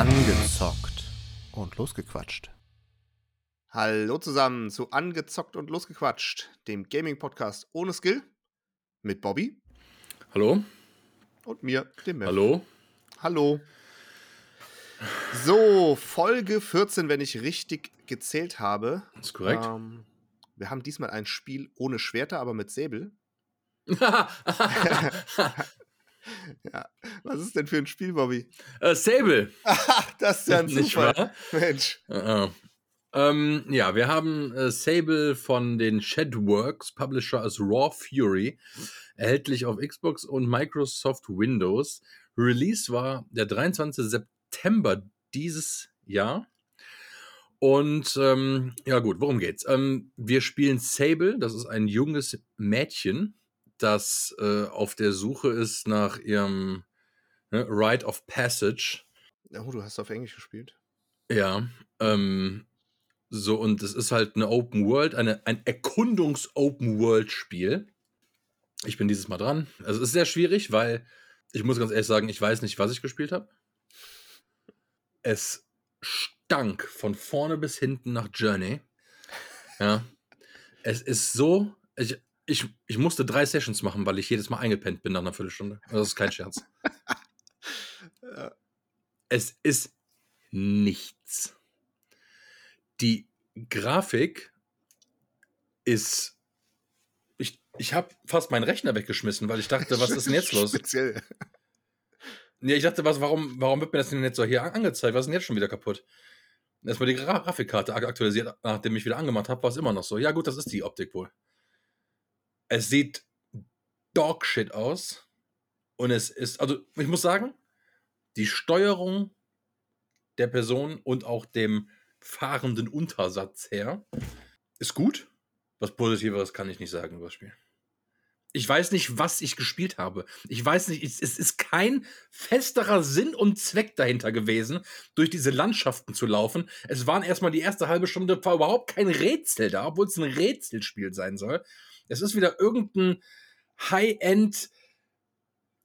Angezockt und losgequatscht. Hallo zusammen zu Angezockt und losgequatscht, dem Gaming-Podcast ohne Skill mit Bobby Hallo? und mir, dem Mev. Hallo? Hallo. So, Folge 14, wenn ich richtig gezählt habe. Ist korrekt. Ähm, wir haben diesmal ein Spiel ohne Schwerter, aber mit Säbel. Ja. Was ist denn für ein Spiel, Bobby? äh, Sable. Das ist ja ein Nicht Zufall. wahr? Mensch. Äh, äh. Ähm, ja, wir haben äh, Sable von den Shadworks, Publisher als Raw Fury, erhältlich auf Xbox und Microsoft Windows. Release war der 23. September dieses Jahr. Und ähm, ja gut, worum geht's? Ähm, wir spielen Sable, das ist ein junges Mädchen, das äh, auf der Suche ist nach ihrem ne, Rite of Passage. Oh, du hast auf Englisch gespielt. Ja, ähm, so, und es ist halt eine Open World, eine, ein Erkundungs-Open-World-Spiel. Ich bin dieses Mal dran. Also, es ist sehr schwierig, weil ich muss ganz ehrlich sagen, ich weiß nicht, was ich gespielt habe. Es stank von vorne bis hinten nach Journey. Ja. Es ist so. Ich, ich, ich musste drei Sessions machen, weil ich jedes Mal eingepennt bin nach einer Viertelstunde. Das ist kein Scherz. Ja. Es ist nichts. Die Grafik ist. Ich, ich habe fast meinen Rechner weggeschmissen, weil ich dachte, was ist denn jetzt los? Speziell. Ja, ich dachte, was, warum, warum wird mir das denn jetzt so hier an- angezeigt? Was ist denn jetzt schon wieder kaputt? Erstmal die Gra Grafikkarte ak- aktualisiert, nachdem ich wieder angemacht habe, war es immer noch so. Ja, gut, das ist die Optik wohl. Es sieht Dogshit aus. Und es ist, also ich muss sagen, die Steuerung der Person und auch dem fahrenden Untersatz her ist gut. Was Positiveres kann ich nicht sagen über das Spiel. Ich weiß nicht, was ich gespielt habe. Ich weiß nicht, es, ist kein festerer Sinn und Zweck dahinter gewesen, durch diese Landschaften zu laufen. Es waren erstmal die erste halbe Stunde war überhaupt kein Rätsel da, obwohl es ein Rätselspiel sein soll. Es ist wieder irgendein High-End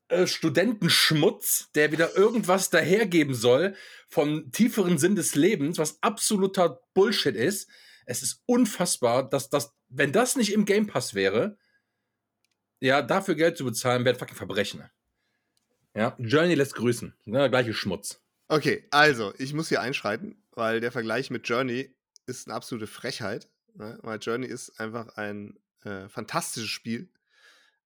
äh, Studentenschmutz, der wieder irgendwas dahergeben soll vom tieferen Sinn des Lebens, was absoluter Bullshit ist. Es ist unfassbar, dass das, wenn das nicht im Game Pass wäre, ja, dafür Geld zu bezahlen, wäre fucking Verbrechen. Ja, Journey lässt grüßen. Ne, gleiche Schmutz. Okay, also, ich muss hier einschreiten, weil der Vergleich mit Journey ist eine absolute Frechheit. Ne? Weil Journey ist einfach ein äh, fantastisches Spiel.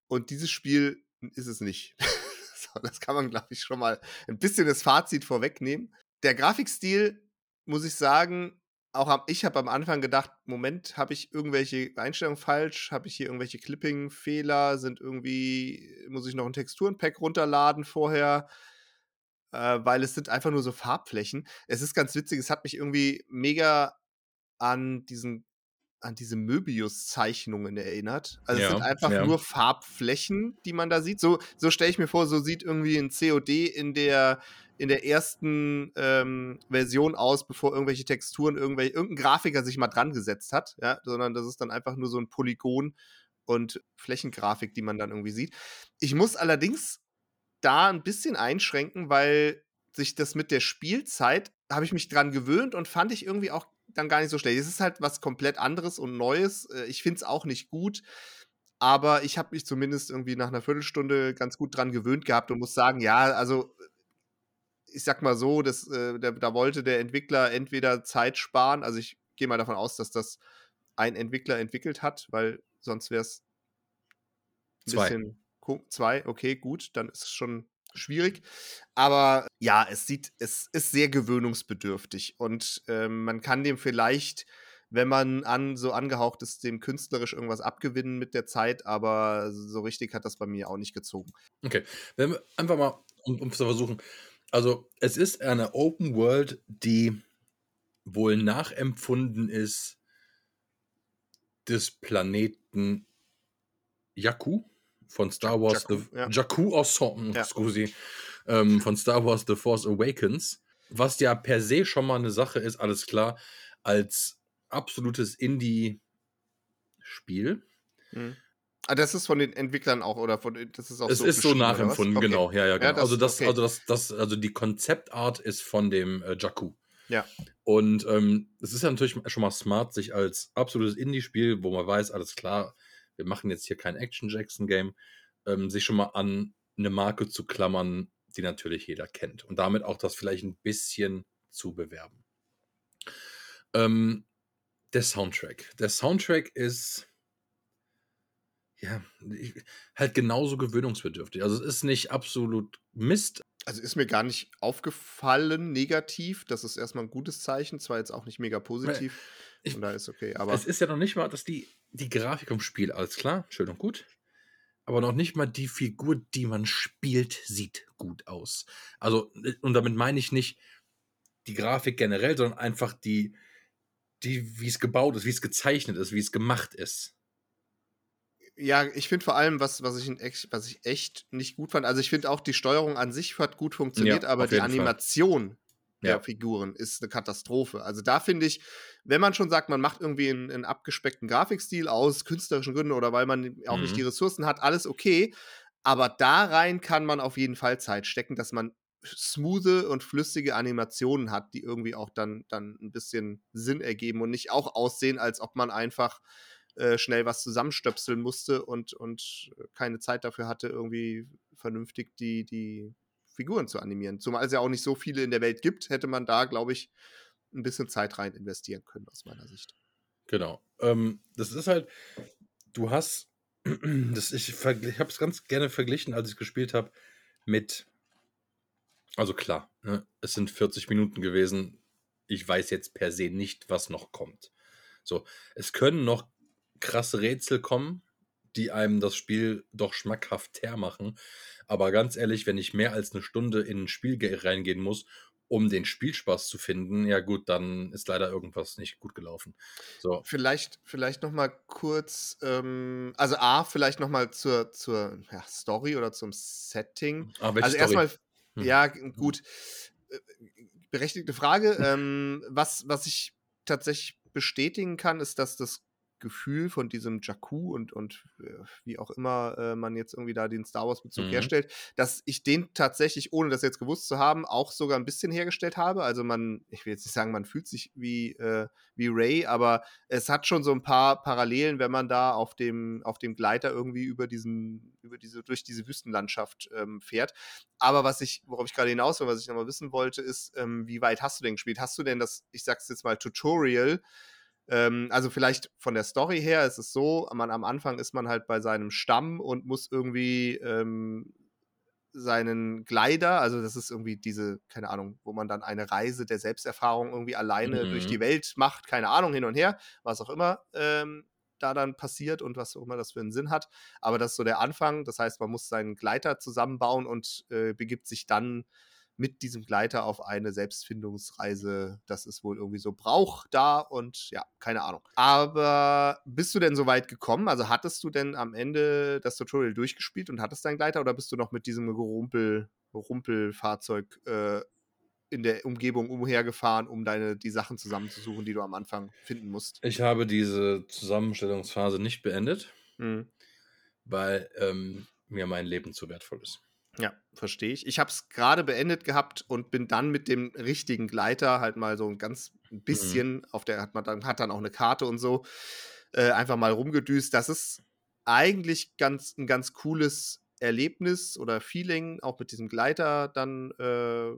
Und dieses Spiel ist es nicht. so, das kann man, glaube ich, schon mal ein bisschen das Fazit vorwegnehmen. Der Grafikstil, muss ich sagen, auch am, ich habe am Anfang gedacht, Moment, habe ich irgendwelche Einstellungen falsch? Habe ich hier irgendwelche Clipping-Fehler? Sind irgendwie, muss ich noch ein Texturenpack runterladen vorher? äh, weil es sind einfach nur so Farbflächen. Es ist ganz witzig, es hat mich irgendwie mega an diesen an diese Möbius-Zeichnungen erinnert. Also es Ja, sind einfach ja. nur Farbflächen, die man da sieht. So, so stelle ich mir vor, so sieht irgendwie ein COD in der, in der ersten ähm, Version aus, bevor irgendwelche Texturen, irgendwelche, irgendein Grafiker sich mal dran gesetzt hat, ja, sondern das ist dann einfach nur so ein Polygon und Flächengrafik, die man dann irgendwie sieht. Ich muss allerdings da ein bisschen einschränken, weil sich das mit der Spielzeit, habe ich mich dran gewöhnt und fand ich irgendwie auch dann gar nicht so schlecht. Es ist halt was komplett anderes und Neues. Äh, Ich finde es auch nicht gut, aber ich habe mich zumindest irgendwie nach einer Viertelstunde ganz gut dran gewöhnt gehabt und muss sagen, ja, also ich sag mal so, das, äh, da, da wollte der Entwickler entweder Zeit sparen, also ich gehe mal davon aus, dass das ein Entwickler entwickelt hat, weil sonst wäre es ein bisschen zwei, okay, gut, dann ist es schon schwierig. Aber ja, es sieht, es ist sehr gewöhnungsbedürftig und ähm, man kann dem vielleicht, wenn man an so angehaucht ist, dem künstlerisch irgendwas abgewinnen mit der Zeit, aber so richtig hat das bei mir auch nicht gezogen. Okay, wenn wir einfach mal, um, um zu versuchen. Also, es ist eine Open World, die wohl nachempfunden ist des Planeten Jakku von Star Wars Jakku, The ja. Jakku Ensemble, Ja. scusi, ähm, von Star Wars The Force Awakens, was ja per se schon mal eine Sache ist, alles klar, als absolutes Indie-Spiel Hm. Ah, das ist von den Entwicklern auch, oder von das ist auch Es so ist so nachempfunden, Okay. genau. Ja, ja, genau. das- also, das, okay. also, das, das, also die Konzeptart ist von dem äh, Jakku. Ja. Und ähm, es ist ja natürlich schon mal smart, sich als absolutes Indie-Spiel, wo man weiß, alles klar, wir machen jetzt hier kein Action-Jackson-Game, ähm, sich schon mal an eine Marke zu klammern, die natürlich jeder kennt. Und damit auch das vielleicht ein bisschen zu bewerben. Ähm, der Soundtrack. Der Soundtrack ist ja halt genauso gewöhnungsbedürftig. Also es ist nicht absolut Mist. Also ist mir gar nicht aufgefallen, negativ. Das ist erstmal ein gutes Zeichen, zwar jetzt auch nicht mega positiv. Ich- Von daher ist okay, aber es ist ja noch nicht mal, dass die, die Grafik vom Spiel, alles klar, schön und gut. Aber noch nicht mal die Figur, die man spielt, sieht gut aus. Also, und damit meine ich nicht die Grafik generell, sondern einfach die, die, wie es gebaut ist, wie es gezeichnet ist, wie es gemacht ist. ja, ich finde vor allem, was, was, ich echt, was ich echt nicht gut fand, also ich finde auch die Steuerung an sich hat gut funktioniert, Ja, aber die jeden Fall. Der Ja. Figuren ist eine Katastrophe. Also da finde ich, wenn man schon sagt, man macht irgendwie einen, einen abgespeckten Grafikstil aus künstlerischen Gründen oder weil man auch Mhm. nicht die Ressourcen hat, alles okay. Aber da rein kann man auf jeden Fall Zeit stecken, dass man smoothe und flüssige Animationen hat, die irgendwie auch dann, dann ein bisschen Sinn ergeben und nicht auch aussehen, als ob man einfach äh, schnell was zusammenstöpseln musste und, und keine Zeit dafür hatte, irgendwie vernünftig die, die Figuren zu animieren. Zumal es ja auch nicht so viele in der Welt gibt, hätte man da, glaube ich, ein bisschen Zeit rein investieren können, aus meiner Sicht. Genau. Ähm, das ist halt, du hast, das, ich, ich habe es ganz gerne verglichen, als ich gespielt habe, mit, also klar, ne, es sind 40 Minuten gewesen. Ich weiß jetzt per se nicht, was noch kommt. So, es können noch krasse Rätsel kommen, die einem das Spiel doch schmackhafter machen. Aber ganz ehrlich, wenn ich mehr als eine Stunde in ein Spiel ge- reingehen muss, um den Spielspaß zu finden, ja gut, dann ist leider irgendwas nicht gut gelaufen. So, Vielleicht, vielleicht noch mal kurz, ähm, also A, vielleicht noch mal zur, zur ja, Story oder zum Setting. aber welche also Story? erstmal, Hm. ja, gut. Äh, Berechtigte Frage. ähm, was, was ich tatsächlich bestätigen kann, ist, dass das Gefühl von diesem Jakku und, und äh, wie auch immer äh, man jetzt irgendwie da den Star Wars-Bezug Mhm. herstellt, dass ich den tatsächlich, ohne das jetzt gewusst zu haben, auch sogar ein bisschen hergestellt habe. Also man, ich will jetzt nicht sagen, man fühlt sich wie, äh, wie Ray, aber es hat schon so ein paar Parallelen, wenn man da auf dem, auf dem Gleiter irgendwie über diesen, über diese, durch diese Wüstenlandschaft ähm, fährt. Aber was ich, worauf ich gerade hinaus will, was ich nochmal wissen wollte, ist, ähm, wie weit hast du denn gespielt? Hast du denn das, ich sag's jetzt mal, Tutorial? Ähm, also vielleicht von der Story her ist es so, man am Anfang ist man halt bei seinem Stamm und muss irgendwie ähm, seinen Glider, also das ist irgendwie diese, keine Ahnung, wo man dann eine Reise der Selbsterfahrung irgendwie alleine durch Mhm. die Welt macht, keine Ahnung, hin und her, was auch immer ähm, da dann passiert und was auch immer das für einen Sinn hat. Aber das ist so der Anfang. Das heißt, man muss seinen Gleiter zusammenbauen und äh, begibt sich dann mit diesem Gleiter auf eine Selbstfindungsreise. Das ist wohl irgendwie so Brauch da und ja, keine Ahnung. Aber bist du denn so weit gekommen? Also hattest du denn am Ende das Tutorial durchgespielt und hattest deinen Gleiter oder bist du noch mit diesem Gerumpel, Rumpelfahrzeug äh, in der Umgebung umhergefahren, um deine die Sachen zusammenzusuchen, die du am Anfang finden musst? Ich habe diese Zusammenstellungsphase nicht beendet, Hm. weil ähm, mir mein Leben zu wertvoll ist. Ja, verstehe ich. Ich habe es gerade beendet gehabt und bin dann mit dem richtigen Gleiter halt mal so ein ganz bisschen, auf der hat man dann, hat dann auch eine Karte und so, äh, einfach mal rumgedüst. Das ist eigentlich ganz, ein ganz cooles Erlebnis oder Feeling, auch mit diesem Gleiter dann, äh,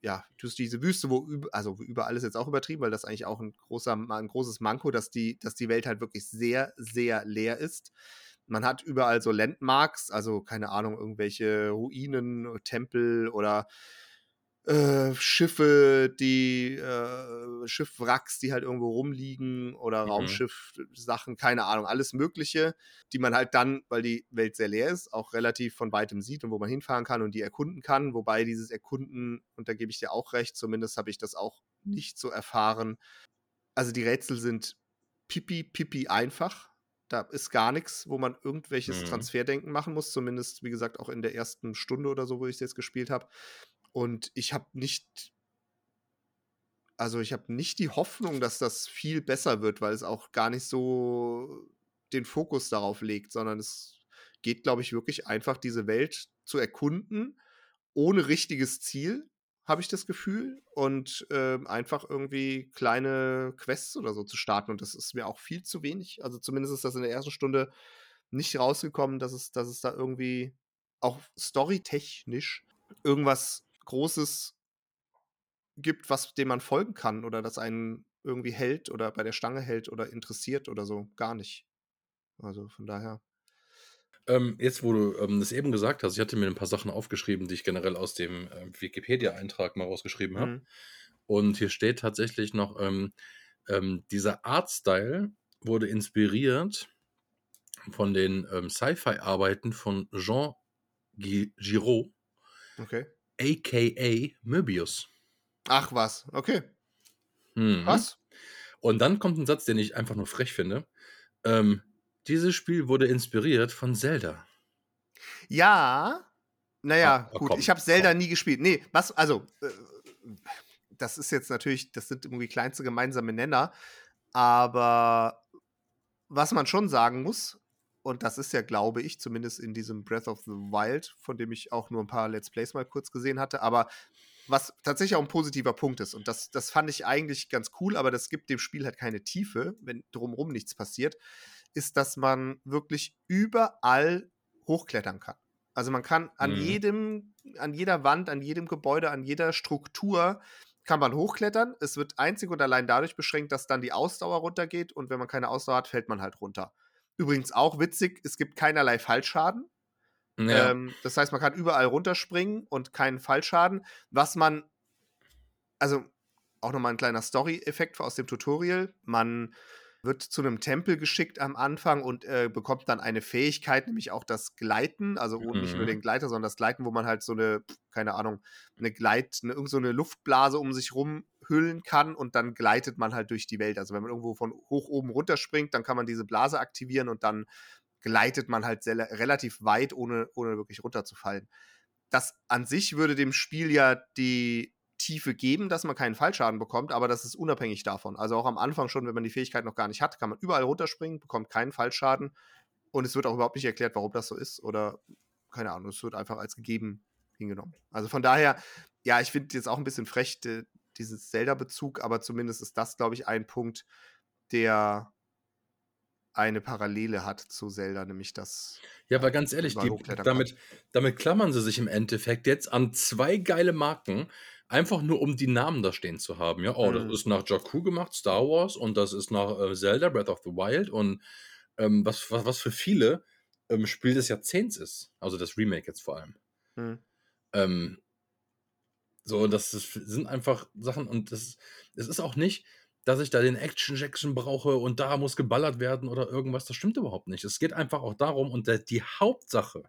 ja, durch diese Wüste, wo über, also überall ist jetzt auch übertrieben, weil das eigentlich auch ein großer, ein großes Manko, dass die, dass die Welt halt wirklich sehr, sehr leer ist. Man hat überall so Landmarks, also keine Ahnung, irgendwelche Ruinen, Tempel oder äh, Schiffe, die äh, Schiffwracks, die halt irgendwo rumliegen oder Mhm. Raumschiff-Sachen, keine Ahnung, alles Mögliche, die man halt dann, weil die Welt sehr leer ist, auch relativ von weitem sieht und wo man hinfahren kann und die erkunden kann. Wobei dieses Erkunden, und da gebe ich dir auch recht, zumindest habe ich das auch nicht so erfahren. Also die Rätsel sind pipi, pipi einfach. Da ist gar nichts, wo man irgendwelches Mhm. Transferdenken machen muss. Zumindest, wie gesagt, auch in der ersten Stunde oder so, wo ich es jetzt gespielt habe. Und ich habe nicht, also ich habe nicht die Hoffnung, dass das viel besser wird, weil es auch gar nicht so den Fokus darauf legt, sondern es geht, glaube ich, wirklich einfach diese Welt zu erkunden, ohne richtiges Ziel, habe ich das Gefühl. Und ähm, einfach irgendwie kleine Quests oder so zu starten. Und das ist mir auch viel zu wenig. Also zumindest ist das in der ersten Stunde nicht rausgekommen, dass es, dass es da irgendwie auch storytechnisch irgendwas Großes gibt, was dem man folgen kann oder das einen irgendwie hält oder bei der Stange hält oder interessiert oder so. Gar nicht. Also von daher. Ähm, jetzt, wo du ähm, das eben gesagt hast, ich hatte mir ein paar Sachen aufgeschrieben, die ich generell aus dem äh, Wikipedia-Eintrag mal rausgeschrieben habe. Mhm. Und hier steht tatsächlich noch, ähm, ähm, dieser Artstyle wurde inspiriert von den ähm, Sci-Fi-Arbeiten von Jean Gi- Giraud, Okay. aka Möbius. Ach was, okay. Mhm. Was? Und dann kommt ein Satz, den ich einfach nur frech finde. Ähm, dieses Spiel wurde inspiriert von Zelda. Ja. Naja, Ah, gut, komm, ich habe Zelda komm. nie gespielt. Nee, was, also, äh, das ist jetzt natürlich, das sind irgendwie kleinste gemeinsame Nenner, aber was man schon sagen muss, und das ist ja, glaube ich, zumindest in diesem Breath of the Wild, von dem ich auch nur ein paar Let's Plays mal kurz gesehen hatte, aber was tatsächlich auch ein positiver Punkt ist, und das, das fand ich eigentlich ganz cool, aber das gibt dem Spiel halt keine Tiefe, wenn drumherum nichts passiert, ist, dass man wirklich überall hochklettern kann. Also man kann an Mhm. jedem, an jeder Wand, an jedem Gebäude, an jeder Struktur kann man hochklettern. Es wird einzig und allein dadurch beschränkt, dass dann die Ausdauer runtergeht und wenn man keine Ausdauer hat, fällt man halt runter. Übrigens auch witzig, es gibt keinerlei Fallschaden. Ja. Ähm, das heißt, man kann überall runterspringen und keinen Fallschaden. Was man, also auch nochmal ein kleiner Story-Effekt aus dem Tutorial. Man wird zu einem Tempel geschickt am Anfang und äh, bekommt dann eine Fähigkeit, nämlich auch das Gleiten, also oh, nicht nur Mhm. den Gleiter, sondern das Gleiten, wo man halt so eine, keine Ahnung, eine Gleit, eine, irgend so eine Luftblase um sich rumhüllen kann und dann gleitet man halt durch die Welt. Also wenn man irgendwo von hoch oben runterspringt, dann kann man diese Blase aktivieren und dann gleitet man halt sehr, relativ weit, ohne, ohne wirklich runterzufallen. Das an sich würde dem Spiel ja die Tiefe geben, dass man keinen Fallschaden bekommt, aber das ist unabhängig davon. Also auch am Anfang schon, wenn man die Fähigkeit noch gar nicht hat, kann man überall runterspringen, bekommt keinen Fallschaden und es wird auch überhaupt nicht erklärt, warum das so ist oder keine Ahnung, es wird einfach als gegeben hingenommen. Also von daher, ja, ich finde jetzt auch ein bisschen frech de, dieses Zelda-Bezug, aber zumindest ist das, glaube ich, ein Punkt, der eine Parallele hat zu Zelda, nämlich das. Ja, aber ganz ehrlich, die, damit, damit klammern sie sich im Endeffekt jetzt an zwei geile Marken, einfach nur um die Namen da stehen zu haben. Ja, oh, Mhm. das ist nach Jakku gemacht, Star Wars, und das ist nach äh, Zelda, Breath of the Wild, und ähm, was, was, was für viele ähm, Spiel des Jahrzehnts ist. Also das Remake jetzt vor allem. Hm. Ähm, so, das, ist, sind einfach Sachen und das, es ist auch nicht, dass ich da den Action-Jackson brauche und da muss geballert werden oder irgendwas. Das stimmt überhaupt nicht. Es geht einfach auch darum und der, die Hauptsache,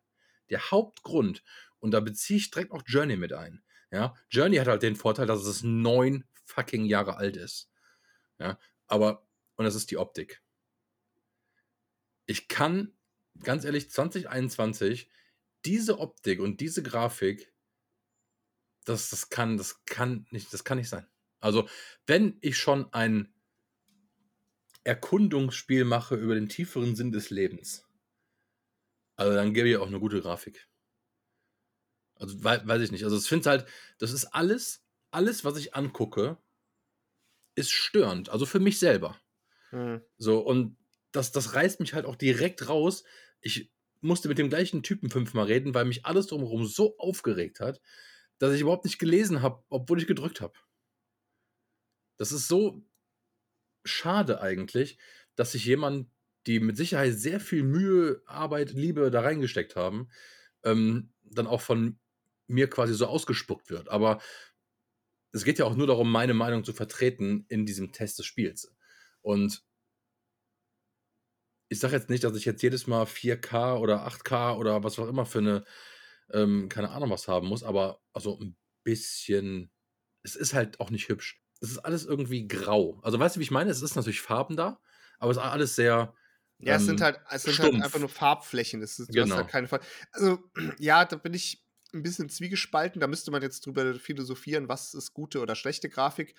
der Hauptgrund, und da beziehe ich direkt auch Journey mit ein. Ja, Journey hat halt den Vorteil, dass es neun fucking Jahre alt ist. Ja, aber, und das ist die Optik. Ich kann, ganz ehrlich, 2021 diese Optik und diese Grafik, das, das kann, das kann nicht, das kann nicht sein. Also, wenn ich schon ein Erkundungsspiel mache über den tieferen Sinn des Lebens, also dann gebe ich auch eine gute Grafik. Also, wei weiß ich nicht. Also, ich finde halt, das ist alles, alles, was ich angucke, ist störend. Also für mich selber. Hm. So, und das, das reißt mich halt auch direkt raus. Ich musste mit dem gleichen Typen fünfmal reden, weil mich alles drumherum so aufgeregt hat, dass ich überhaupt nicht gelesen habe, obwohl ich gedrückt habe. Das ist so schade eigentlich, dass sich jemand, die mit Sicherheit sehr viel Mühe, Arbeit, Liebe da reingesteckt haben, ähm, dann auch von mir quasi so ausgespuckt wird. Aber es geht ja auch nur darum, meine Meinung zu vertreten in diesem Test des Spiels. Und ich sage jetzt nicht, dass ich jetzt jedes Mal 4K oder 8K oder was auch immer für eine, ähm, keine Ahnung was haben muss, aber also ein bisschen, es ist halt auch nicht hübsch. Es ist alles irgendwie grau. Also weißt du, wie ich meine? Es ist natürlich Farben da, aber es ist alles sehr. Ja, es sind ähm, halt, es sind halt einfach nur Farbflächen. Es ist, du hast Genau. halt keine Farbe. Also, ja, da bin ich ein bisschen zwiegespalten. Da müsste man jetzt drüber philosophieren, was ist gute oder schlechte Grafik.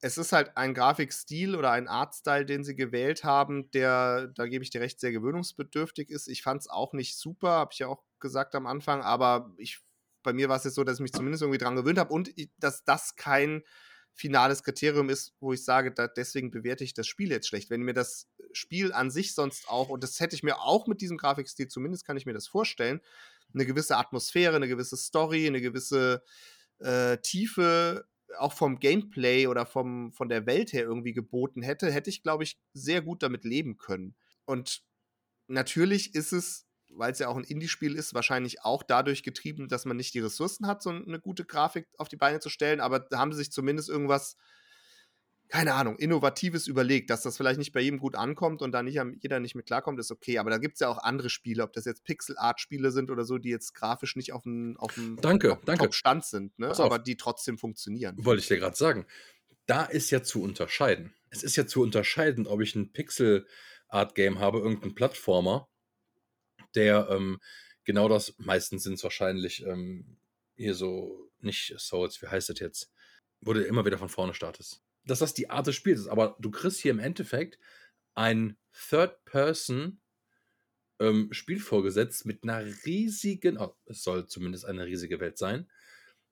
Es ist halt ein Grafikstil oder ein Artstyle, den sie gewählt haben, der, da gebe ich dir recht, sehr gewöhnungsbedürftig ist. Ich fand es auch nicht super, habe ich ja auch gesagt am Anfang, aber ich, bei mir war es jetzt so, dass ich mich zumindest irgendwie dran gewöhnt habe und dass das kein finales Kriterium ist, wo ich sage, da, deswegen bewerte ich das Spiel jetzt schlecht. Wenn mir das Spiel an sich sonst auch, und das hätte ich mir auch mit diesem Grafikstil, zumindest kann ich mir das vorstellen, eine gewisse Atmosphäre, eine gewisse Story, eine gewisse äh, Tiefe auch vom Gameplay oder vom, von der Welt her irgendwie geboten hätte, hätte ich, glaube ich, sehr gut damit leben können. Und natürlich ist es, weil es ja auch ein Indie-Spiel ist, wahrscheinlich auch dadurch getrieben, dass man nicht die Ressourcen hat, so eine gute Grafik auf die Beine zu stellen, aber da haben sie sich zumindest irgendwas keine Ahnung, Innovatives überlegt, dass das vielleicht nicht bei jedem gut ankommt und da nicht jeder nicht mit klarkommt, ist okay. Aber da gibt es ja auch andere Spiele, ob das jetzt Pixel-Art-Spiele sind oder so, die jetzt grafisch nicht auf dem, auf dem danke, danke. Top-Stand sind, ne? aber die trotzdem funktionieren. Wollte ich dir gerade sagen. Da ist ja zu unterscheiden. Es ist ja zu unterscheiden, ob ich ein Pixel-Art-Game habe, irgendeinen Plattformer, der ähm, genau das, meistens sind es wahrscheinlich ähm, hier so, nicht Souls, wie heißt das jetzt? Wo du immer wieder von vorne startest dass das die Art des Spiels ist. Aber du kriegst hier im Endeffekt ein Third-Person ähm, Spiel vorgesetzt mit einer riesigen, oh, es soll zumindest eine riesige Welt sein,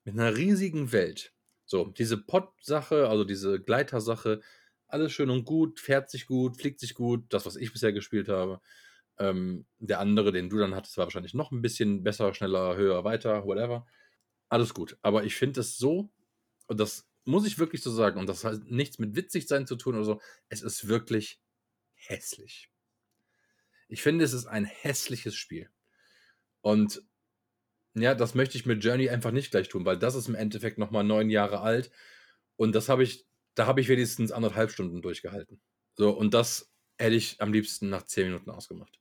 mit einer riesigen Welt. So, diese Pod-Sache, also diese Gleiter-Sache, alles schön und gut, fährt sich gut, fliegt sich gut, das, was ich bisher gespielt habe. Ähm, der andere, den du dann hattest, war wahrscheinlich noch ein bisschen besser, schneller, höher, weiter, whatever. Alles gut. Aber ich finde es so, und das muss ich wirklich so sagen, und das hat nichts mit witzig sein zu tun oder so, es ist wirklich hässlich. Ich finde, es ist ein hässliches Spiel. Und ja, das möchte ich mit Journey einfach nicht gleich tun, weil das ist im Endeffekt nochmal neun Jahre alt. Und das habe ich, da habe ich wenigstens anderthalb Stunden durchgehalten. So, und das hätte ich am liebsten nach zehn Minuten ausgemacht.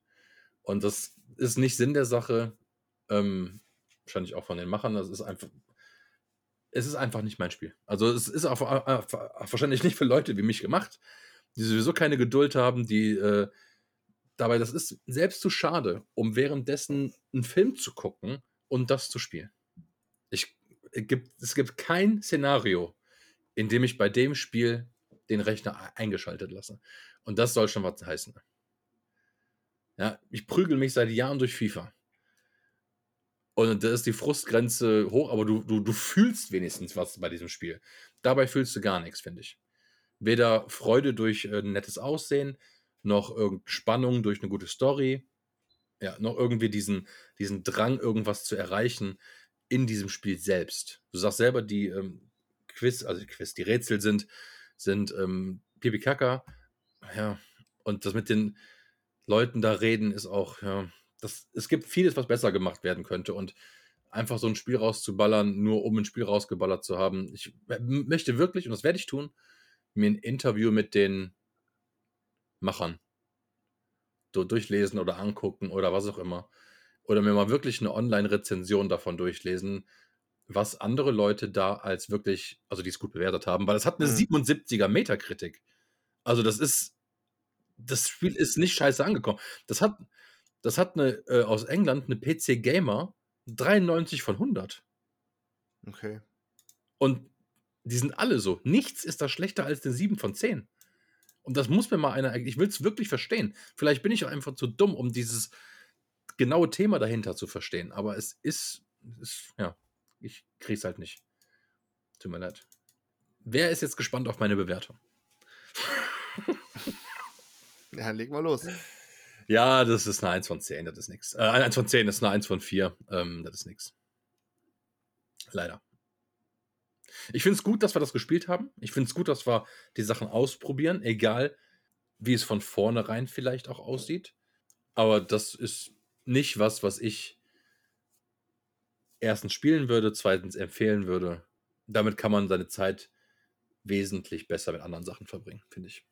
Und das ist nicht Sinn der Sache. Ähm, wahrscheinlich auch von den Machern. Das ist einfach, es ist einfach nicht mein Spiel. Also es ist auch, äh, wahrscheinlich nicht für Leute wie mich gemacht, die sowieso keine Geduld haben, die äh, dabei, das ist selbst zu schade, um währenddessen einen Film zu gucken und das zu spielen. Ich, es, gibt, es gibt kein Szenario, in dem ich bei dem Spiel den Rechner e-, eingeschaltet lasse. Und das soll schon was heißen. Ja, ich prügel mich seit Jahren durch FIFA. Und da ist die Frustgrenze hoch, aber du, du, du fühlst wenigstens was bei diesem Spiel. Dabei fühlst du gar nichts, finde ich. Weder Freude durch äh, nettes Aussehen, noch Spannung durch eine gute Story, ja, noch irgendwie diesen, diesen Drang, irgendwas zu erreichen in diesem Spiel selbst. Du sagst selber, die ähm, Quiz, also die Quiz, die Rätsel sind, sind ähm, Pipi Kaka. Ja, und das mit den Leuten da reden ist auch, ja, das, es gibt vieles, was besser gemacht werden könnte. Und einfach so ein Spiel rauszuballern, nur um ein Spiel rausgeballert zu haben. Ich möchte wirklich, und das werde ich tun, mir ein Interview mit den Machern so durchlesen oder angucken oder was auch immer. Oder mir mal wirklich eine Online-Rezension davon durchlesen, was andere Leute da als wirklich, also die es gut bewertet haben, weil es hat eine mhm. 77er Metakritik. Also das ist, das Spiel ist nicht scheiße angekommen. Das hat, das hat eine, äh, aus England eine PC Gamer 93 von 100. Okay. Und die sind alle so. Nichts ist da schlechter als eine 7 von 10. Und das muss mir mal einer, ich will es wirklich verstehen. Vielleicht bin ich auch einfach zu dumm, um dieses genaue Thema dahinter zu verstehen. Aber es ist, ist ja, ich krieg's halt nicht. Tut mir leid. Wer ist jetzt gespannt auf meine Bewertung? ja, leg mal los. Ja, das ist eine 1 von 10, das ist nichts. Äh, 1 von 10 das ist eine 1 von 4. Ähm, das ist nichts. Leider. Ich finde es gut, dass wir das gespielt haben. Ich finde es gut, dass wir die Sachen ausprobieren, egal wie es von vornherein vielleicht auch aussieht. Aber das ist nicht was, was ich erstens spielen würde, zweitens empfehlen würde. Damit kann man seine Zeit wesentlich besser mit anderen Sachen verbringen, finde ich.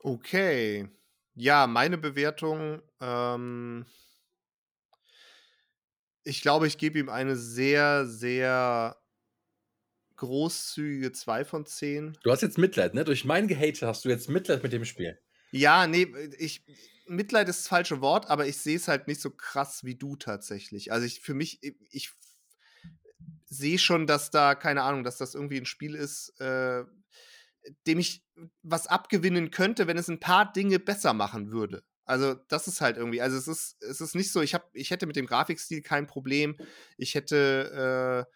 Okay. Ja, meine Bewertung, ähm ich glaube, ich gebe ihm eine sehr, sehr großzügige 2 von 10. Du hast jetzt Mitleid, ne? Durch mein Gehate hast du jetzt Mitleid mit dem Spiel. Ja, nee, ich Mitleid ist das falsche Wort, aber ich sehe es halt nicht so krass wie du tatsächlich. Also ich für mich, ich sehe schon, dass da, keine Ahnung, dass das irgendwie ein Spiel ist, äh, dem ich was abgewinnen könnte, wenn es ein paar Dinge besser machen würde. Also, das ist halt irgendwie, also es ist, es ist nicht so, ich, hab, ich hätte mit dem Grafikstil kein Problem. Ich hätte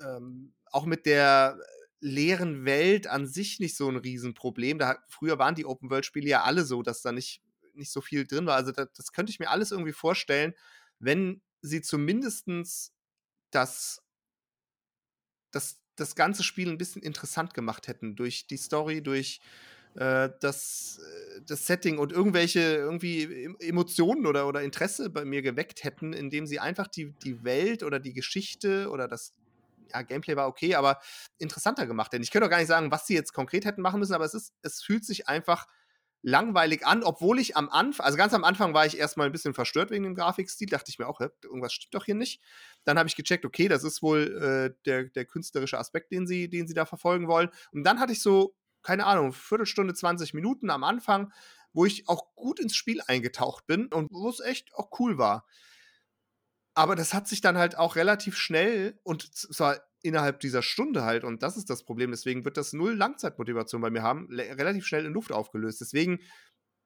äh, ähm, auch mit der leeren Welt an sich nicht so ein Riesenproblem. Da, früher waren die Open-World-Spiele ja alle so, dass da nicht, nicht so viel drin war. Also, das, das könnte ich mir alles irgendwie vorstellen, wenn sie zumindestens das, das, das ganze Spiel ein bisschen interessant gemacht hätten. Durch die Story, durch äh, das, äh, das Setting und irgendwelche irgendwie Emotionen oder, oder Interesse bei mir geweckt hätten, indem sie einfach die, die Welt oder die Geschichte oder das ja, Gameplay war okay, aber interessanter gemacht. Denn ich könnte auch gar nicht sagen, was sie jetzt konkret hätten machen müssen, aber es ist, es fühlt sich einfach langweilig an, obwohl ich am Anfang, also ganz am Anfang war ich erstmal ein bisschen verstört wegen dem Grafikstil, dachte ich mir auch, irgendwas stimmt doch hier nicht. Dann habe ich gecheckt, okay, das ist wohl äh, der, der künstlerische Aspekt, den sie, den sie da verfolgen wollen. Und dann hatte ich so, keine Ahnung, Viertelstunde, 20 Minuten am Anfang, wo ich auch gut ins Spiel eingetaucht bin und wo es echt auch cool war. Aber das hat sich dann halt auch relativ schnell und zwar innerhalb dieser Stunde halt, und das ist das Problem, deswegen wird das null Langzeitmotivation bei mir haben, relativ schnell in Luft aufgelöst. Deswegen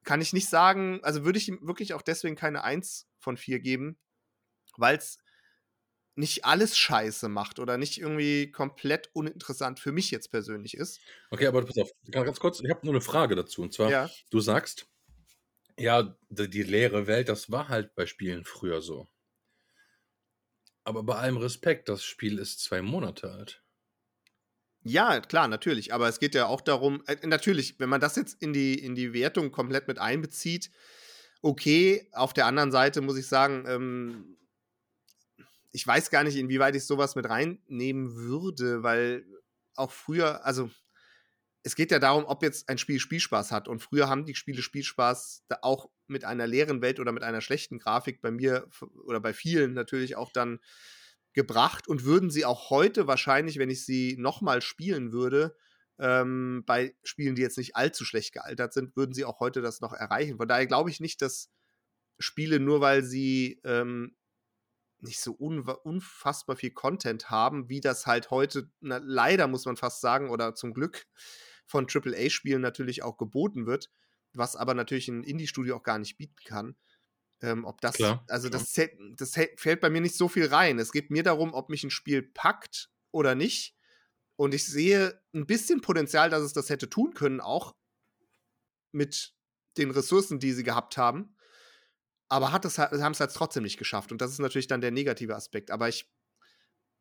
kann ich nicht sagen, also würde ich ihm wirklich auch deswegen keine 1 von 4 geben, weil es nicht alles scheiße macht oder nicht irgendwie komplett uninteressant für mich jetzt persönlich ist. Okay, aber pass auf, ganz kurz, ich habe nur eine Frage dazu. Und zwar, ja. du sagst, ja, die, die leere Welt, das war halt bei Spielen früher so. Aber bei allem Respekt, das Spiel ist zwei Monate alt. Ja, klar, natürlich. Aber es geht ja auch darum, äh, natürlich, wenn man das jetzt in die, in die Wertung komplett mit einbezieht, okay. Auf der anderen Seite muss ich sagen, ähm, ich weiß gar nicht, inwieweit ich sowas mit reinnehmen würde, weil auch früher, also es geht ja darum, ob jetzt ein Spiel Spielspaß hat. Und früher haben die Spiele Spielspaß auch mit einer leeren Welt oder mit einer schlechten Grafik bei mir oder bei vielen natürlich auch dann gebracht und würden sie auch heute wahrscheinlich, wenn ich sie nochmal spielen würde, ähm, bei Spielen, die jetzt nicht allzu schlecht gealtert sind, würden sie auch heute das noch erreichen. Von daher glaube ich nicht, dass Spiele nur weil sie ähm, nicht so unfassbar viel Content haben, wie das halt heute, na, leider muss man fast sagen, oder zum Glück von AAA-Spielen natürlich auch geboten wird, was aber natürlich ein Indie-Studio auch gar nicht bieten kann. Ähm, ob das, klar, also klar. Das, das fällt bei mir nicht so viel rein. Es geht mir darum, ob mich ein Spiel packt oder nicht. Und ich sehe ein bisschen Potenzial, dass es das hätte tun können, auch mit den Ressourcen, die sie gehabt haben. Aber hat es, haben es halt trotzdem nicht geschafft. Und das ist natürlich dann der negative Aspekt. Aber ich,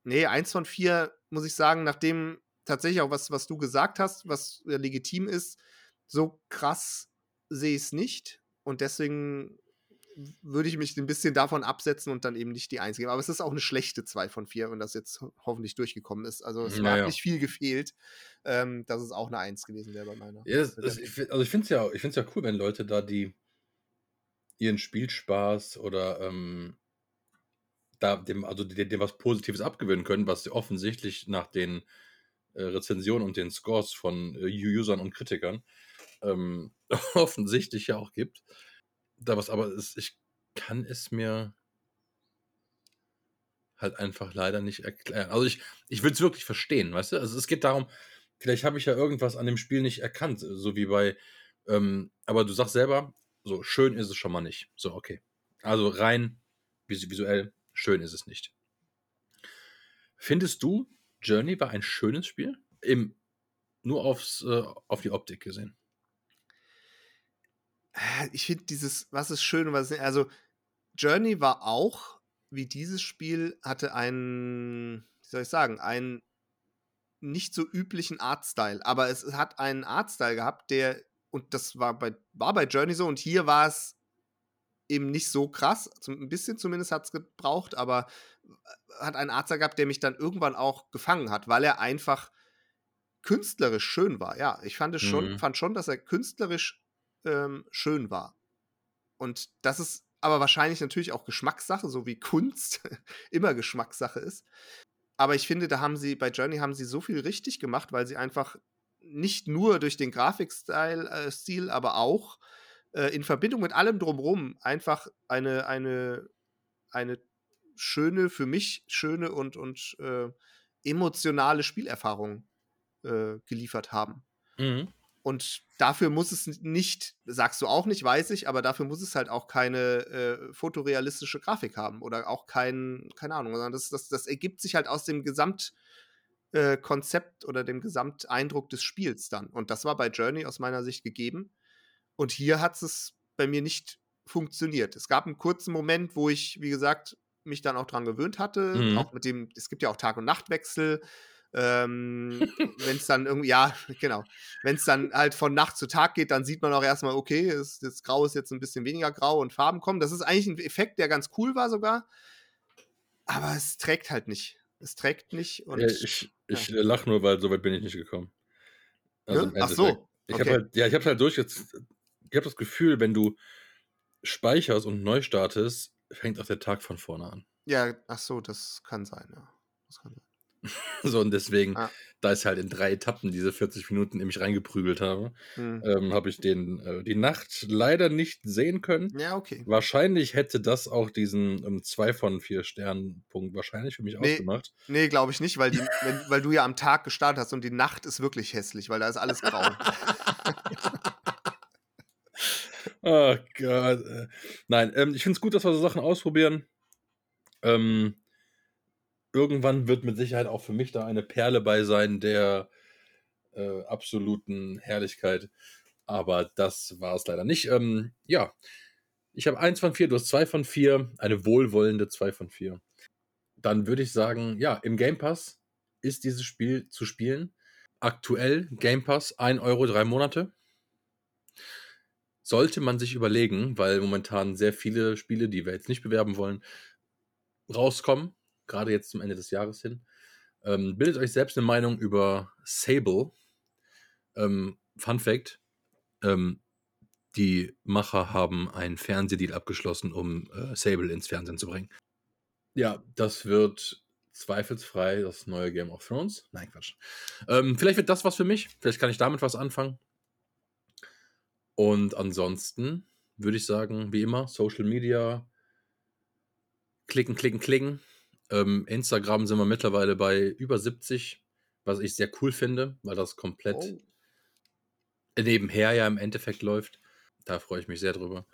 nee, eins von vier, muss ich sagen, nachdem tatsächlich auch was, was du gesagt hast, was äh, legitim ist, so krass sehe ich es nicht. Und deswegen würde ich mich ein bisschen davon absetzen und dann eben nicht die Eins geben. Aber es ist auch eine schlechte 2 von 4, wenn das jetzt hoffentlich durchgekommen ist. Also es naja. hat nicht viel gefehlt, ähm, dass es auch eine Eins gewesen wäre bei meiner. Ja, das, das, also ich finde es ja, ja cool, wenn Leute da die ihren Spielspaß oder ähm, da dem, also dem, dem was Positives abgewöhnen können, was sie offensichtlich nach den äh, Rezensionen und den Scores von äh, Usern und Kritikern ähm, offensichtlich ja auch gibt. Da was aber ist, ich kann es mir halt einfach leider nicht erklären. Also ich, ich will es wirklich verstehen, weißt du? Also es geht darum, vielleicht habe ich ja irgendwas an dem Spiel nicht erkannt, so wie bei, ähm, aber du sagst selber, so schön ist es schon mal nicht. So, okay. Also rein visuell schön ist es nicht. Findest du, Journey war ein schönes Spiel. Im, nur aufs, äh, auf die Optik gesehen. Äh, ich finde dieses, was ist schön und was ist nicht. Also, Journey war auch, wie dieses Spiel, hatte einen, wie soll ich sagen, einen nicht so üblichen Artstyle. Aber es hat einen Artstyle gehabt, der, und das war bei, war bei Journey so, und hier war es eben nicht so krass. Ein bisschen zumindest hat es gebraucht, aber hat einen Arzt gehabt, der mich dann irgendwann auch gefangen hat, weil er einfach künstlerisch schön war. Ja, ich fand es schon, mhm. fand schon, dass er künstlerisch ähm, schön war. Und das ist aber wahrscheinlich natürlich auch Geschmackssache, so wie Kunst immer Geschmackssache ist. Aber ich finde, da haben sie, bei Journey haben sie so viel richtig gemacht, weil sie einfach nicht nur durch den Grafikstil, äh, aber auch äh, in Verbindung mit allem drumherum einfach eine, eine, eine schöne, für mich schöne und, und äh, emotionale Spielerfahrung äh, geliefert haben. Mhm. Und dafür muss es nicht, sagst du auch nicht, weiß ich, aber dafür muss es halt auch keine äh, fotorealistische Grafik haben oder auch kein, keine Ahnung, sondern das, das, das ergibt sich halt aus dem Gesamtkonzept äh, oder dem Gesamteindruck des Spiels dann. Und das war bei Journey aus meiner Sicht gegeben. Und hier hat es bei mir nicht funktioniert. Es gab einen kurzen Moment, wo ich, wie gesagt, mich dann auch dran gewöhnt hatte. Mhm. Auch mit dem, es gibt ja auch Tag- und Nachtwechsel. Ähm, wenn es dann irgendwie, ja, genau. Wenn es dann halt von Nacht zu Tag geht, dann sieht man auch erstmal, okay, das, das Grau ist jetzt ein bisschen weniger grau und Farben kommen. Das ist eigentlich ein Effekt, der ganz cool war sogar. Aber es trägt halt nicht. Es trägt nicht. Und, ja, ich ich ja. lach nur, weil so weit bin ich nicht gekommen. Also ja? Ach so. Ich okay. habe halt, ja, ich habe halt durch jetzt, ich habe das Gefühl, wenn du speicherst und neu startest, fängt auch der Tag von vorne an. Ja, ach so, das kann sein, ja. Das kann sein. so, und deswegen, ah. da ich halt in drei Etappen diese 40 Minuten in mich reingeprügelt habe, hm. ähm, habe ich den äh, die Nacht leider nicht sehen können. Ja, okay. Wahrscheinlich hätte das auch diesen ähm, 2 von 4 Sternen Punkt wahrscheinlich für mich nee, ausgemacht. Nee, glaube ich nicht, weil, die, wenn, weil du ja am Tag gestartet hast und die Nacht ist wirklich hässlich, weil da ist alles grau. oh Gott. Nein, ähm, ich finde es gut, dass wir so Sachen ausprobieren. Ähm, irgendwann wird mit Sicherheit auch für mich da eine Perle bei sein der äh, absoluten Herrlichkeit. Aber das war es leider nicht. Ähm, ja, ich habe eins von vier, du hast zwei von vier, eine wohlwollende zwei von vier. Dann würde ich sagen, ja, im Game Pass ist dieses Spiel zu spielen. Aktuell Game Pass 1 Euro drei Monate. Sollte man sich überlegen, weil momentan sehr viele Spiele, die wir jetzt nicht bewerben wollen, rauskommen gerade jetzt zum Ende des Jahres hin. Ähm, bildet euch selbst eine Meinung über Sable. Ähm, Fun Fact: ähm, Die Macher haben einen Fernsehdeal abgeschlossen, um äh, Sable ins Fernsehen zu bringen. Ja, das wird zweifelsfrei das neue Game of Thrones. Nein, Quatsch. Ähm, vielleicht wird das was für mich. Vielleicht kann ich damit was anfangen. Und ansonsten würde ich sagen, wie immer, Social Media, klicken, klicken, klicken. Ähm, Instagram sind wir mittlerweile bei über 70, was ich sehr cool finde, weil das komplett oh. nebenher ja im Endeffekt läuft. Da freue ich mich sehr drüber.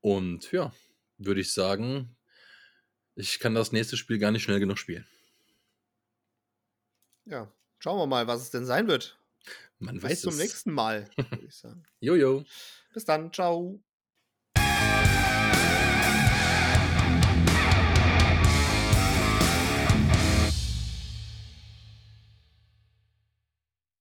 Und ja, würde ich sagen, ich kann das nächste Spiel gar nicht schnell genug spielen. Ja, schauen wir mal, was es denn sein wird. Man Bis zum es. nächsten Mal, würde ich sagen. Jojo. Bis dann, ciao.